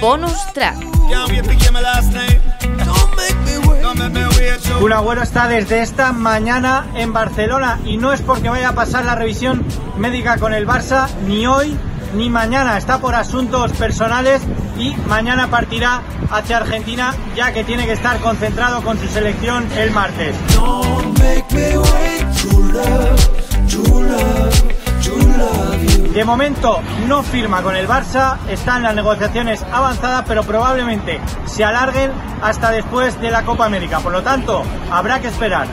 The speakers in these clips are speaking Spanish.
Bonus track. Un Agüero está desde esta mañana en Barcelona y no es porque vaya a pasar la revisión médica con el Barça ni hoy ni mañana. Está por asuntos personales y mañana partirá hacia Argentina ya que tiene que estar concentrado con su selección el martes. Momento no firma con el Barça, están las negociaciones avanzadas, pero probablemente se alarguen hasta después de la Copa América. Por lo tanto, habrá que esperar.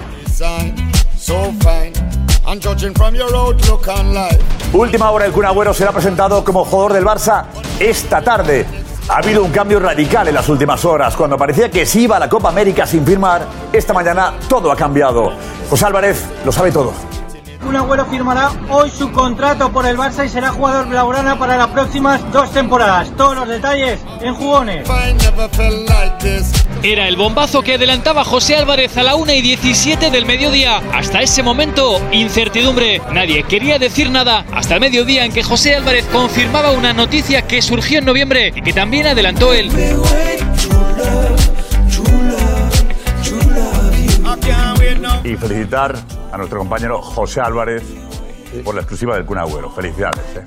Última hora, el Kun Agüero será presentado como jugador del Barça esta tarde. Ha habido un cambio radical en las últimas horas. Cuando parecía que se iba a la Copa América sin firmar, esta mañana todo ha cambiado. José Álvarez lo sabe todo. Un Agüero firmará hoy su contrato por el Barça y será jugador blaugrana para las próximas dos temporadas. Todos los detalles en jugones. Era el bombazo que adelantaba José Álvarez a la 1 y 17 del mediodía. Hasta ese momento, incertidumbre. Nadie quería decir nada hasta el mediodía en que José Álvarez confirmaba una noticia que surgió en noviembre y que también adelantó él. Y felicitar a nuestro compañero José Álvarez por la exclusiva del Kun Agüero. Felicidades. ¿eh?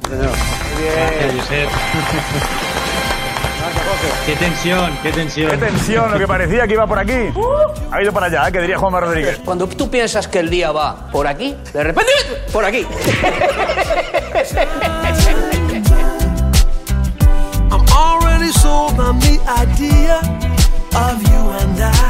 Qué tensión, qué tensión. Qué tensión, lo que parecía que iba por aquí. Ha ido para allá, ¿eh? que diría Juanma Rodríguez. Cuando tú piensas que el día va por aquí, de repente, por aquí. I'm already sold on the idea of you and I.